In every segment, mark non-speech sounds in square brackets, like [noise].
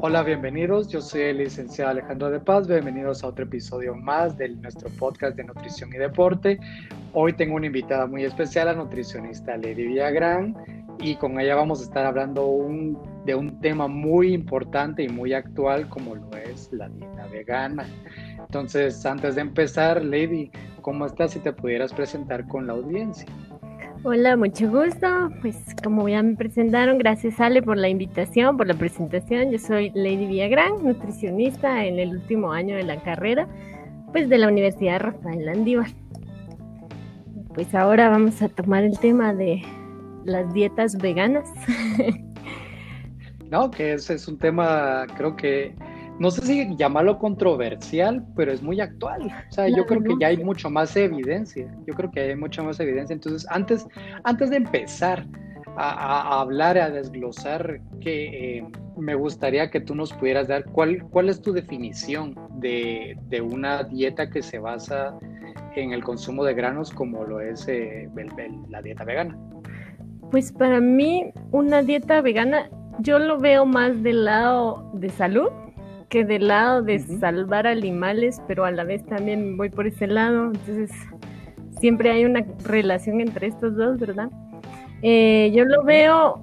Hola, bienvenidos. Yo soy el licenciado Alejandro de Paz. Bienvenidos a otro episodio más de nuestro podcast de nutrición y deporte. Hoy tengo una invitada muy especial, la nutricionista Lady Villagrán, y con ella vamos a estar hablando de un tema muy importante y muy actual como lo es la dieta vegana. Entonces, antes de empezar, Lady, ¿cómo estás? Si te pudieras presentar con la audiencia. Hola, mucho gusto. Pues como ya me presentaron, gracias Ale por la invitación, por la presentación. Yo soy Lady Villagrán, nutricionista en el último año de la carrera, pues de la Universidad Rafael Landívar. Pues ahora vamos a tomar el tema de las dietas veganas. [laughs] no, que ese es un tema, creo que no sé si llamarlo controversial, pero es muy actual. O sea, yo creo que ya hay mucho más evidencia. Yo creo que hay mucha más evidencia. Entonces, antes, antes de empezar a, hablar, a desglosar, que eh, me gustaría que tú nos pudieras dar cuál, cuál es tu definición de, una dieta que se basa en el consumo de granos como lo es eh, la dieta vegana. Pues para mí, una dieta vegana, yo lo veo más del lado de salud que del lado de salvar animales, pero a la vez también voy por ese lado. Entonces, siempre hay una relación entre estos dos, ¿verdad? Eh, yo lo veo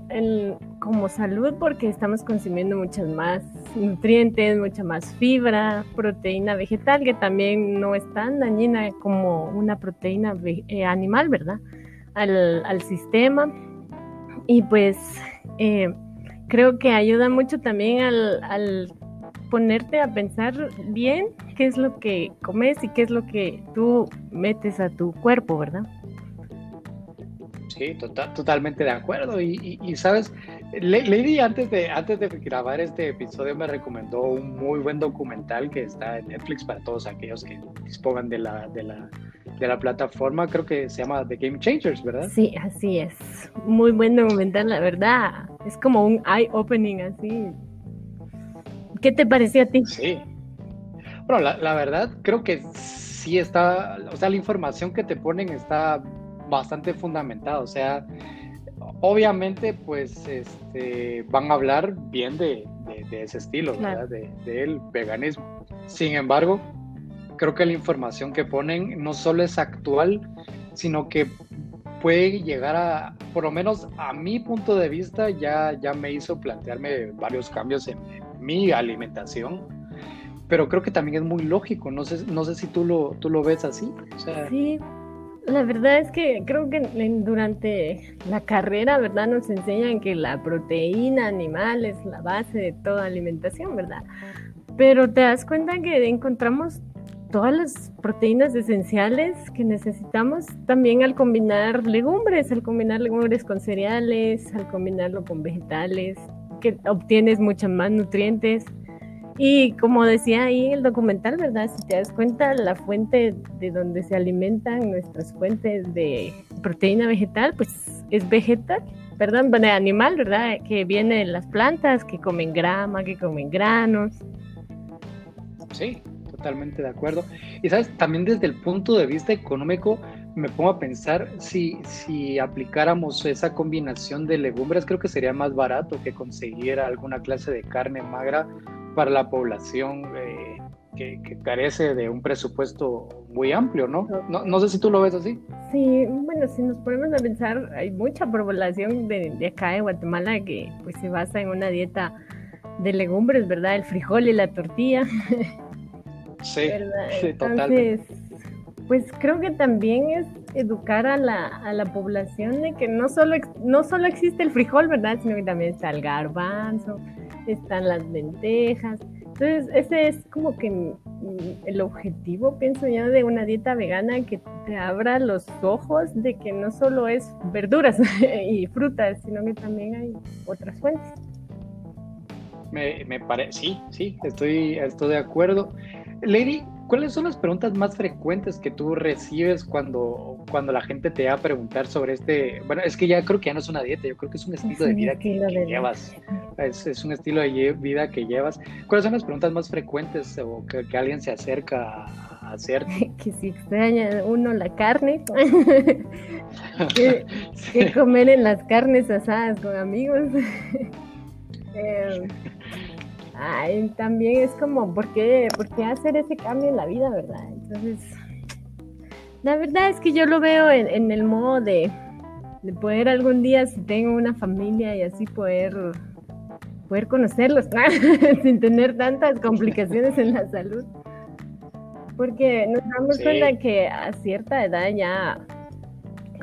como salud porque estamos consumiendo muchas más nutrientes, mucha más fibra, proteína vegetal, que también no es tan dañina como una proteína eh, animal, ¿verdad? Al, sistema. Y pues eh, creo que ayuda mucho también al ponerte a pensar bien qué es lo que comes y qué es lo que tú metes a tu cuerpo, ¿verdad? Sí, total, totalmente de acuerdo. Y, sabes, Lady antes de, antes de grabar este episodio me recomendó un muy buen documental que está en Netflix para todos aquellos que dispongan de la, de la, de la plataforma. Creo que se llama The Game Changers, ¿verdad? Sí, así es. Muy buen documental, la verdad. Es como un eye-opening así ¿Qué te pareció a ti? Sí. Bueno, la, verdad, creo que sí está, o sea, la información que te ponen está bastante fundamentada. O sea, obviamente, pues, este, van a hablar bien de, ese estilo, ¿verdad? De, del veganismo. Sin embargo, creo que la información que ponen no solo es actual, sino que puede llegar a, por lo menos a mi punto de vista, ya, ya me hizo plantearme varios cambios en, mi alimentación, pero creo que también es muy lógico, no sé, no sé si tú lo, tú lo ves así. Sí, la verdad es que creo que durante la carrera, ¿verdad? Nos enseñan que la proteína animal es la base de toda alimentación, ¿verdad? Pero te das cuenta que encontramos todas las proteínas esenciales que necesitamos también al combinar legumbres, al combinar legumbres con cereales, al combinarlo con vegetales, que obtienes muchos más nutrientes. Y como decía ahí el documental, ¿verdad? Si te das cuenta, la fuente de donde se alimentan nuestras fuentes de proteína vegetal, pues es vegetal, perdón, bueno, animal, ¿verdad? Que viene de las plantas, que comen grama, que comen granos. Sí, totalmente de acuerdo. Y sabes, también desde el punto de vista económico, me pongo a pensar si, si aplicáramos esa combinación de legumbres, creo que sería más barato que conseguir alguna clase de carne magra para la población eh, que, carece de un presupuesto muy amplio, ¿no? ¿no? ¿no? sé si tú lo ves así. Sí, bueno, si nos ponemos a pensar, hay mucha población de, de acá de Guatemala que pues se basa en una dieta de legumbres, ¿verdad? El frijol y la tortilla. Sí, [laughs] sí, totalmente pues creo que también es educar a la, a la población de que no solo, no solo existe el frijol, ¿verdad? Sino que también está el garbanzo, están las lentejas. Entonces, ese es como que el objetivo, pienso yo, de una dieta vegana que te abra los ojos de que no solo es verduras [laughs] y frutas, sino que también hay otras fuentes. Me, me parece, sí, sí, estoy, estoy de acuerdo. Lady, ¿Cuáles son las preguntas más frecuentes que tú recibes cuando, cuando la gente te va a preguntar sobre este? Bueno, es que ya creo que ya no es una dieta, yo creo que es un estilo de vida que, llevas. Es, un estilo de vida que llevas. ¿Cuáles son las preguntas más frecuentes o que, alguien se acerca a hacer? [laughs] que si extraña uno la carne, [laughs] [laughs] que, comer en las carnes asadas con amigos. Eh, Ay, también es como, ¿por qué, ¿por qué hacer ese cambio en la vida, verdad? Entonces, la verdad es que yo lo veo en, el modo de, de, poder algún día, si tengo una familia y así poder, poder conocerlos, [laughs] sin tener tantas complicaciones en la salud. Porque nos damos cuenta que a cierta edad ya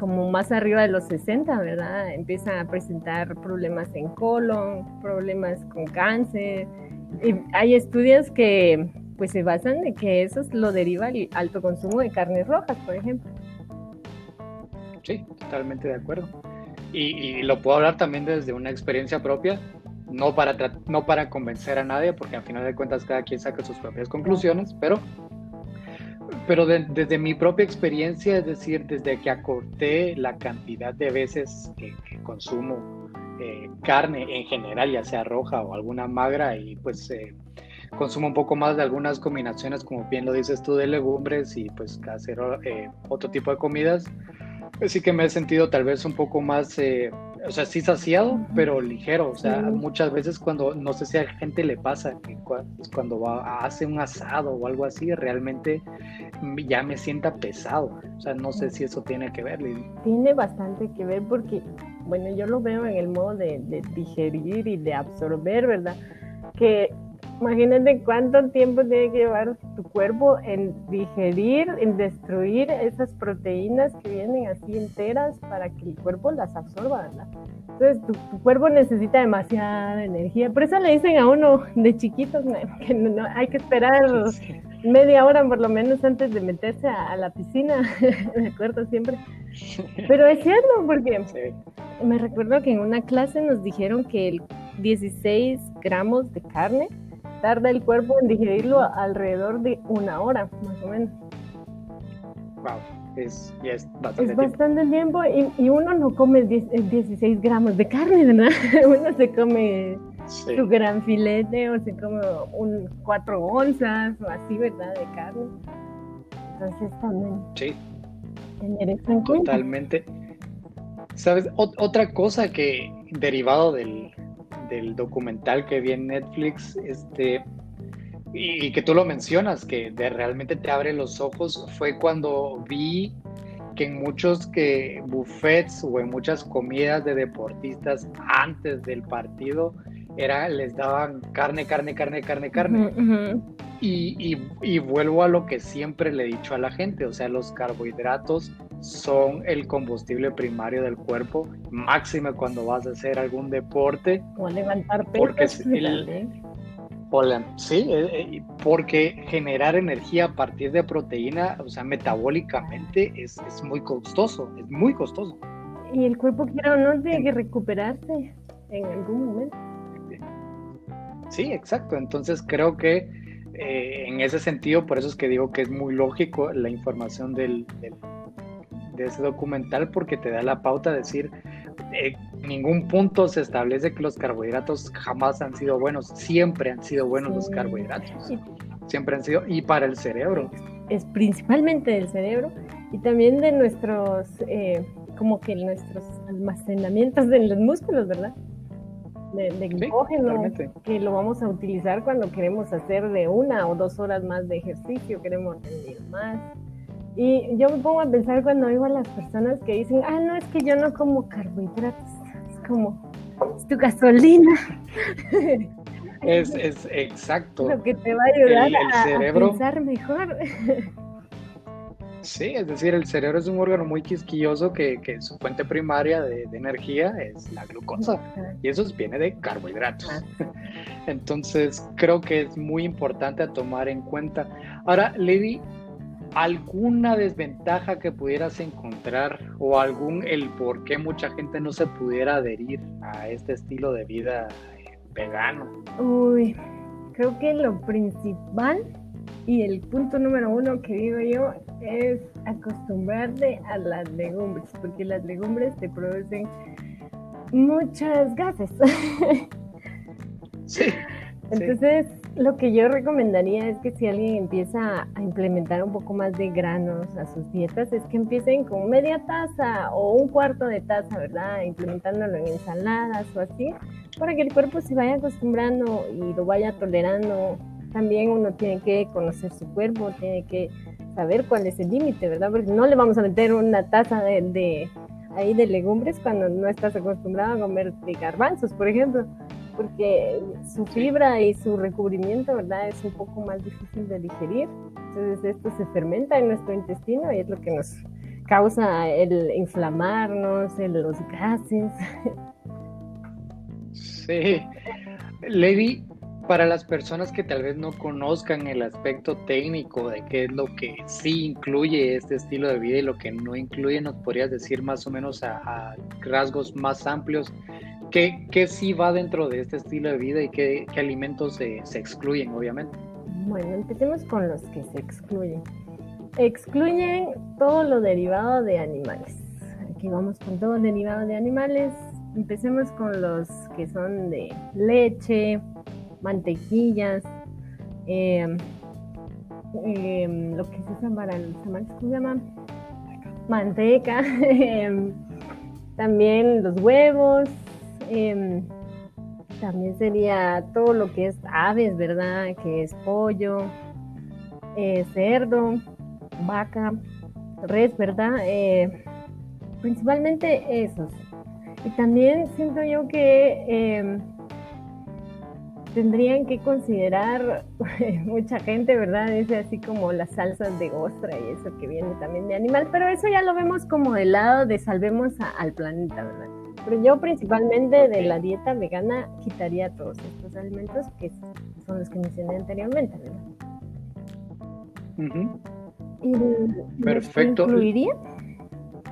como más arriba de los 60, ¿verdad? Empiezan a presentar problemas en colon, problemas con cáncer. Y hay estudios que pues se basan en que eso lo deriva el alto consumo de carnes rojas, por ejemplo. Sí, totalmente de acuerdo. Y, y, lo puedo hablar también desde una experiencia propia, no para, no para convencer a nadie, porque al final de cuentas cada quien saca sus propias conclusiones, pero pero desde mi propia experiencia, es decir, desde que acorté la cantidad de veces que, consumo eh, carne en general, ya sea roja o alguna magra, y pues eh, consumo un poco más de algunas combinaciones, como bien lo dices tú, de legumbres y pues hacer eh, otro tipo de comidas, pues sí que me he sentido tal vez un poco más o sea, sí saciado, pero ligero. O sea, muchas veces cuando, no sé si a gente le pasa, que cuando va, hace un asado o algo así, realmente ya me sienta pesado. O sea, no sé si eso tiene que ver, Tiene bastante que ver porque, bueno, yo lo veo en el modo de, de digerir y de absorber, ¿verdad? Que Imagínate cuánto tiempo tiene que llevar tu cuerpo en digerir, en destruir esas proteínas que vienen así enteras para que el cuerpo las absorba, ¿verdad? Entonces tu, cuerpo necesita demasiada energía. Por eso le dicen a uno de chiquitos [laughs] que no, hay que esperar media hora por lo menos antes de meterse a, la piscina, [laughs] me acuerdo siempre. Pero es cierto, porque me recuerdo que en una clase nos dijeron que el 16 gramos de carne tarda el cuerpo en digerirlo alrededor de una hora, más o menos. Wow, es, es bastante es bastante tiempo, y, uno no come 16 eh, gramos de carne, ¿verdad? [laughs] uno se come su gran filete o se come un 4 onzas o así, ¿verdad? De carne. Entonces también. Sí. Tener eso en Totalmente. ¿Sabes? otra cosa que derivado del, del documental que vi en Netflix, este, y, que tú lo mencionas, que de, realmente te abre los ojos, fue cuando vi que en muchos que buffets o en muchas comidas de deportistas antes del partido era les daban carne, carne, carne, carne, carne. y, y, vuelvo a lo que siempre le he dicho a la gente, o sea, los carbohidratos son el combustible primario del cuerpo, máxima cuando vas a hacer algún deporte. O levantar pesas. Porque sí, eh, eh, porque generar energía a partir de proteína, o sea, metabólicamente es, es muy costoso, es muy costoso. Y el cuerpo quiere o no tiene que recuperarse en algún momento. Sí, exacto. Entonces creo que eh, en ese sentido, por eso es que digo que es muy lógico la información del, de ese documental porque te da la pauta de decir, en ningún punto se establece que los carbohidratos jamás han sido buenos, siempre han sido buenos los carbohidratos, siempre han sido, y para el cerebro. Es principalmente del cerebro y también de nuestros, eh, como que nuestros almacenamientos de los músculos, ¿verdad? De, de que lo vamos a utilizar cuando queremos hacer de una o dos horas más de ejercicio, queremos rendir más y yo me pongo a pensar cuando oigo a las personas que dicen, ah, no, es que yo no como carbohidratos. Es como, es tu gasolina. [laughs] Es, es exacto. Lo que te va a ayudar a, pensar mejor. [laughs] Sí, es decir, el cerebro es un órgano muy quisquilloso que, que su fuente primaria de, de, energía es la glucosa y eso viene de carbohidratos. Entonces, creo que es muy importante a tomar en cuenta. Ahora, Lady, alguna desventaja que pudieras encontrar o algún el por qué mucha gente no se pudiera adherir a este estilo de vida eh, vegano? Uy, creo que lo principal y el punto número uno que digo yo es acostumbrarte a las legumbres, porque las legumbres te producen muchas gases. [laughs] Sí. Entonces, lo que yo recomendaría es que si alguien empieza a implementar un poco más de granos a sus dietas, es que empiecen con media taza o un cuarto de taza, ¿verdad? Implementándolo en ensaladas o así, para que el cuerpo se vaya acostumbrando y lo vaya tolerando. También uno tiene que conocer su cuerpo, tiene que saber cuál es el límite, ¿verdad? Porque no le vamos a meter una taza de, de ahí de legumbres cuando no estás acostumbrado a comer de garbanzos, por ejemplo porque su fibra y su recubrimiento, ¿verdad? Es un poco más difícil de digerir. Entonces esto se fermenta en nuestro intestino y es lo que nos causa el inflamarnos, los gases. Sí. Levi, para las personas que tal vez no conozcan el aspecto técnico de qué es lo que sí incluye este estilo de vida y lo que no incluye, ¿nos podrías decir más o menos a, a rasgos más amplios ¿Qué, ¿Qué, sí va dentro de este estilo de vida y qué, qué alimentos se, se, excluyen, obviamente? Bueno, empecemos con los que se excluyen. Excluyen todo lo derivado de animales. Aquí vamos con todo derivado de animales. Empecemos con los que son de leche, mantequillas, eh, eh, lo que se usa para los tamales, ¿cómo se llama? Manteca, [laughs] eh, también los huevos, Em, también sería todo lo que es aves, ¿verdad? Que es pollo, eh, cerdo, vaca, res, ¿verdad? Eh, principalmente esos. Y también siento yo que em, tendrían que considerar [laughs] mucha gente, ¿verdad? Dice así como las salsas de ostra y eso que viene también de animal, pero eso ya lo vemos como del lado de salvemos al planeta, ¿verdad? Pero yo principalmente de la dieta vegana quitaría todos estos alimentos que son los que mencioné anteriormente, ¿verdad? Perfecto. incluiría?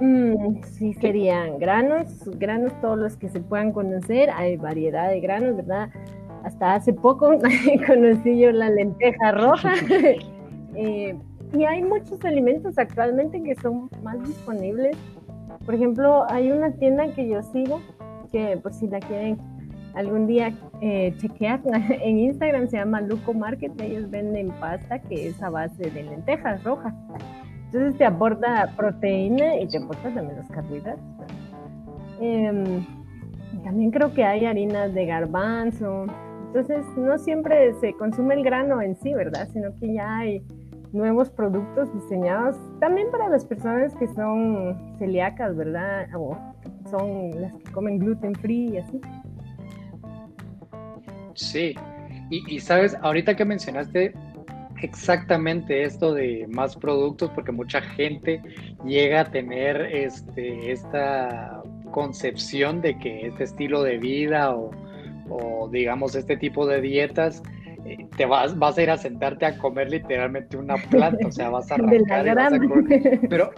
Mm, sí, serían granos, granos todos los que se puedan conocer. Hay variedad de granos, ¿verdad? Hasta hace poco [laughs] conocí yo la lenteja roja. [laughs] [laughs] Eh, y hay muchos alimentos actualmente que son más disponibles por ejemplo, hay una tienda que yo sigo, que por si la quieren algún día eh, chequear, [laughs] en Instagram se llama Luco Market, ellos venden pasta que es a base de lentejas rojas. Entonces te aporta proteína y te aporta también los carbohidratos. Em, también creo que hay harinas de garbanzo. Entonces no siempre se consume el grano en sí, ¿verdad? Sino que ya hay nuevos productos diseñados también para las personas que son celíacas, ¿verdad? O son las que comen gluten free y así. Sí, y, sabes, ahorita que mencionaste exactamente esto de más productos, porque mucha gente llega a tener este, esta concepción de que este estilo de vida o digamos este tipo de dietas te vas, vas a ir a sentarte a comer literalmente una planta, o sea, vas a arrancar [laughs] de la grama. [laughs] pero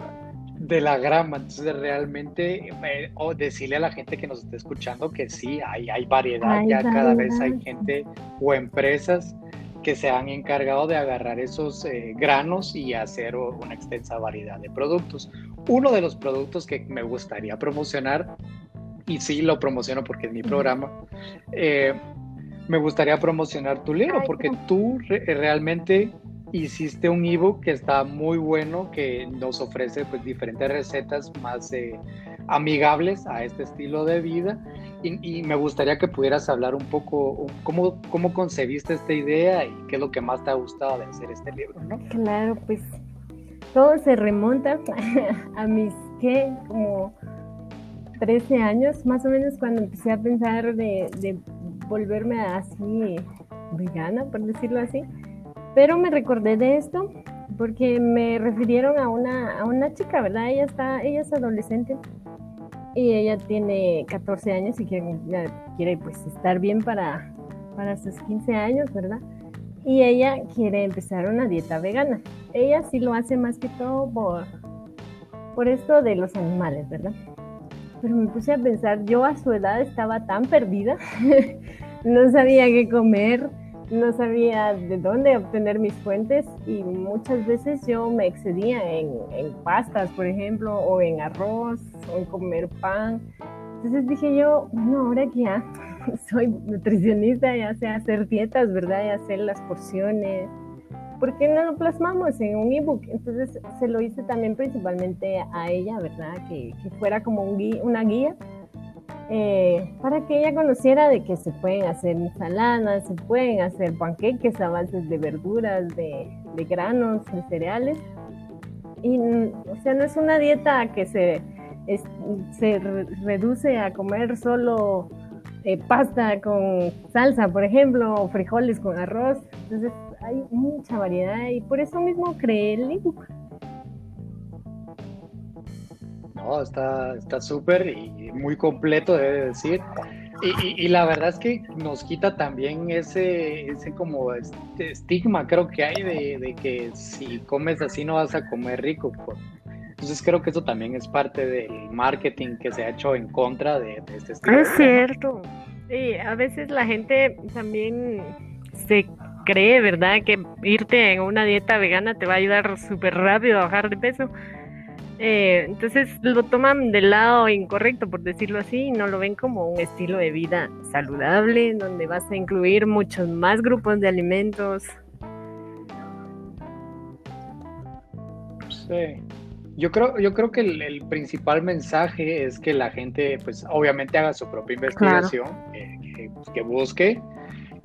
de la grama, entonces realmente eh, o decirle a la gente que nos esté escuchando que sí, hay, hay variedad, ya cada vez hay gente o empresas que se han encargado de agarrar esos eh, granos y hacer una extensa variedad de productos. Uno de los productos que me gustaría promocionar, y sí lo promociono porque es mi programa, eh, me gustaría promocionar tu libro porque tú realmente hiciste un ebook que está muy bueno, que nos ofrece pues diferentes recetas más eh, amigables a este estilo de vida. Y, me gustaría que pudieras hablar un poco cómo, cómo concebiste esta idea y qué es lo que más te ha gustado de hacer este libro, ¿no? Claro, pues todo se remonta [laughs] a mis, ¿qué? Como 13 años, más o menos, cuando empecé a pensar de, de volverme así vegana, por decirlo así. Pero me recordé de esto porque me refirieron a una, a una chica, ¿verdad? Ella, está, ella es adolescente y ella tiene 14 años y quiere, quiere pues estar bien para, para sus 15 años, ¿verdad? Y ella quiere empezar una dieta vegana. Ella sí lo hace más que todo por, por esto de los animales, ¿verdad? Pero me puse a pensar, yo a su edad estaba tan perdida, [laughs] no sabía qué comer, no sabía de dónde obtener mis fuentes y muchas veces yo me excedía en, pastas, por ejemplo, o en arroz, o en comer pan. Entonces dije yo, bueno, ahora que ya [laughs] soy nutricionista, ya sé hacer dietas, ¿verdad? Ya sé las porciones. ¿Por qué no lo plasmamos en un ebook? Entonces se lo hice también principalmente a ella, ¿verdad? Que, que fuera como un una guía eh, para que ella conociera de que se pueden hacer ensaladas, se pueden hacer panqueques a de verduras, de, de granos, de cereales. Y, o sea, no es una dieta que se, se reduce a comer solo eh, pasta con salsa, por ejemplo, o frijoles con arroz. Entonces hay mucha variedad y por eso mismo creé el ebook. No, está súper y muy completo, debe decir. Y, la verdad es que nos quita también ese, ese como este estigma, creo que hay de, que si comes así no vas a comer rico. Entonces creo que eso también es parte del marketing que se ha hecho en contra de, este estilo. Es cierto. Sí, a veces la gente también se cree, ¿verdad? Que irte en una dieta vegana te va a ayudar súper rápido a bajar de peso. Eh, entonces lo toman del lado incorrecto, por decirlo así, y no lo ven como un estilo de vida saludable, donde vas a incluir muchos más grupos de alimentos. Sí. Yo creo, yo creo que el, principal mensaje es que la gente, pues obviamente haga su propia investigación, eh, que busque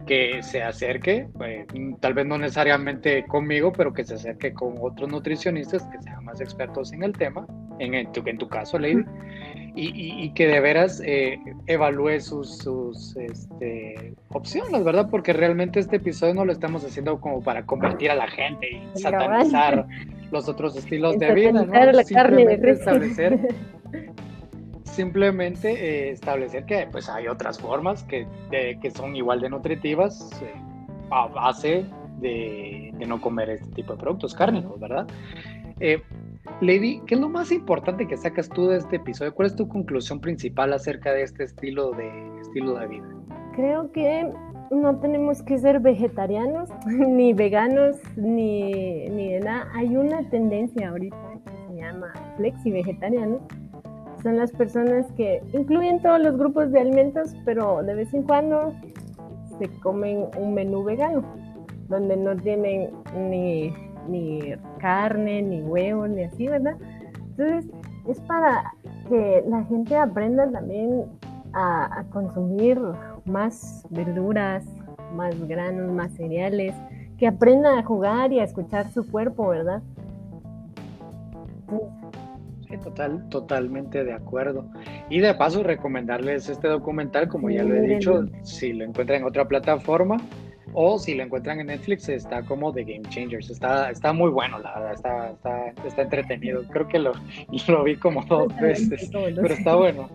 que se acerque, eh, tal vez no necesariamente conmigo, pero que se acerque con otros nutricionistas que sean más expertos en el tema, en, tu, en tu caso, Lady, y, que de veras eh, evalúe sus, sus este, opciones, ¿verdad? Porque realmente este episodio no lo estamos haciendo como para convertir a la gente y satanizar los otros estilos de vida, ¿no? La carne de establecer [laughs] simplemente eh, establecer que pues hay otras formas que, que son igual de nutritivas eh, a base de, no comer este tipo de productos cárnicos, ¿verdad? Eh, Lady, ¿qué es lo más importante que sacas tú de este episodio? ¿Cuál es tu conclusión principal acerca de este estilo de, estilo de vida? Creo que no tenemos que ser vegetarianos, [laughs] ni veganos, ni, ni de nada. Hay una tendencia ahorita que se llama flexi vegetariano, son las personas que incluyen todos los grupos de alimentos, pero de vez en cuando se comen un menú vegano, donde no tienen ni, ni carne, ni huevo, ni así, ¿verdad? Entonces, es para que la gente aprenda también a, consumir más verduras, más granos, más cereales, que aprendan a jugar y a escuchar su cuerpo, ¿verdad? Total, totalmente de acuerdo. Y de paso, recomendarles este documental, como ya lo he dicho, si lo encuentran en otra plataforma o si lo encuentran en Netflix, está como The Game Changers. Está, está muy bueno, la verdad, está, está, está entretenido. Creo que lo, [laughs] lo vi como dos veces, pero está bueno.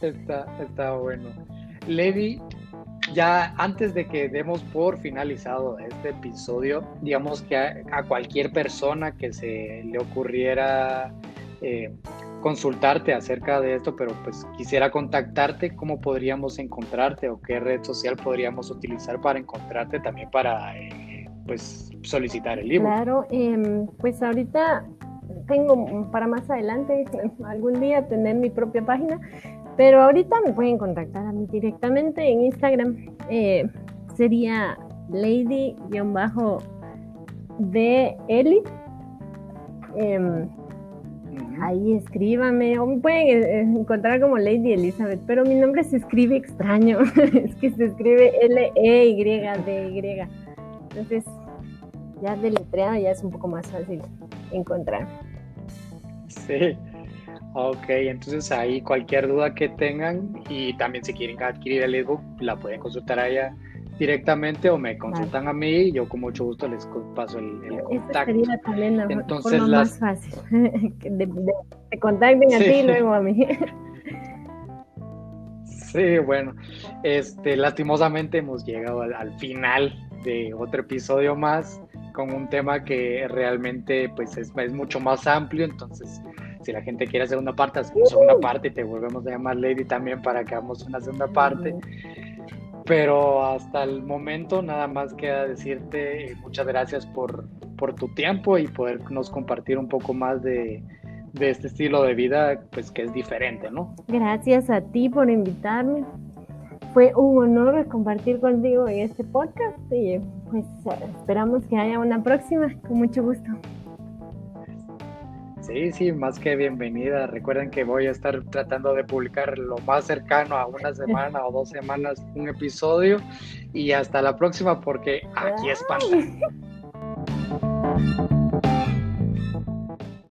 Está, está bueno. Levi, ya antes de que demos por finalizado este episodio, digamos que a cualquier persona que se le ocurriera eh, consultarte acerca de esto, pero pues quisiera contactarte, cómo podríamos encontrarte o qué red social podríamos utilizar para encontrarte también para eh, pues solicitar el libro. Claro, em, pues ahorita tengo para más adelante, [laughs] algún día tener mi propia página, pero ahorita me pueden contactar a mí directamente en Instagram. Eh, sería lady-de Eli. Em, Ahí escríbame, o me pueden eh, encontrar como Lady Elizabeth, pero mi nombre se escribe extraño, [laughs] es que se escribe L-E-Y-D-Y. Entonces, ya deletreado ya es un poco más fácil encontrar. Sí, ok, entonces ahí cualquier duda que tengan y también si quieren adquirir el ebook, la pueden consultar allá directamente o me consultan a mí y yo con mucho gusto les paso el, el contacto. sería también la Entonces, forma más fácil, [laughs] de, de, contacten a ti y luego a mí. Sí, bueno, este, lastimosamente hemos llegado al, final de otro episodio más con un tema que realmente pues es, es, mucho más amplio, entonces si la gente quiere hacer una parte, hacemos segunda parte y te volvemos a llamar Lady también para que hagamos una segunda parte. Pero hasta el momento nada más queda decirte muchas gracias por, tu tiempo y podernos compartir un poco más de, este estilo de vida, pues que es diferente, ¿no? Gracias a ti por invitarme. fue un honor compartir contigo este podcast y pues esperamos que haya una próxima. Con mucho gusto. Sí, sí, más que bienvenida. Recuerden que voy a estar tratando de publicar lo más cercano a una semana o dos semanas un episodio. Y hasta la próxima porque aquí es [laughs]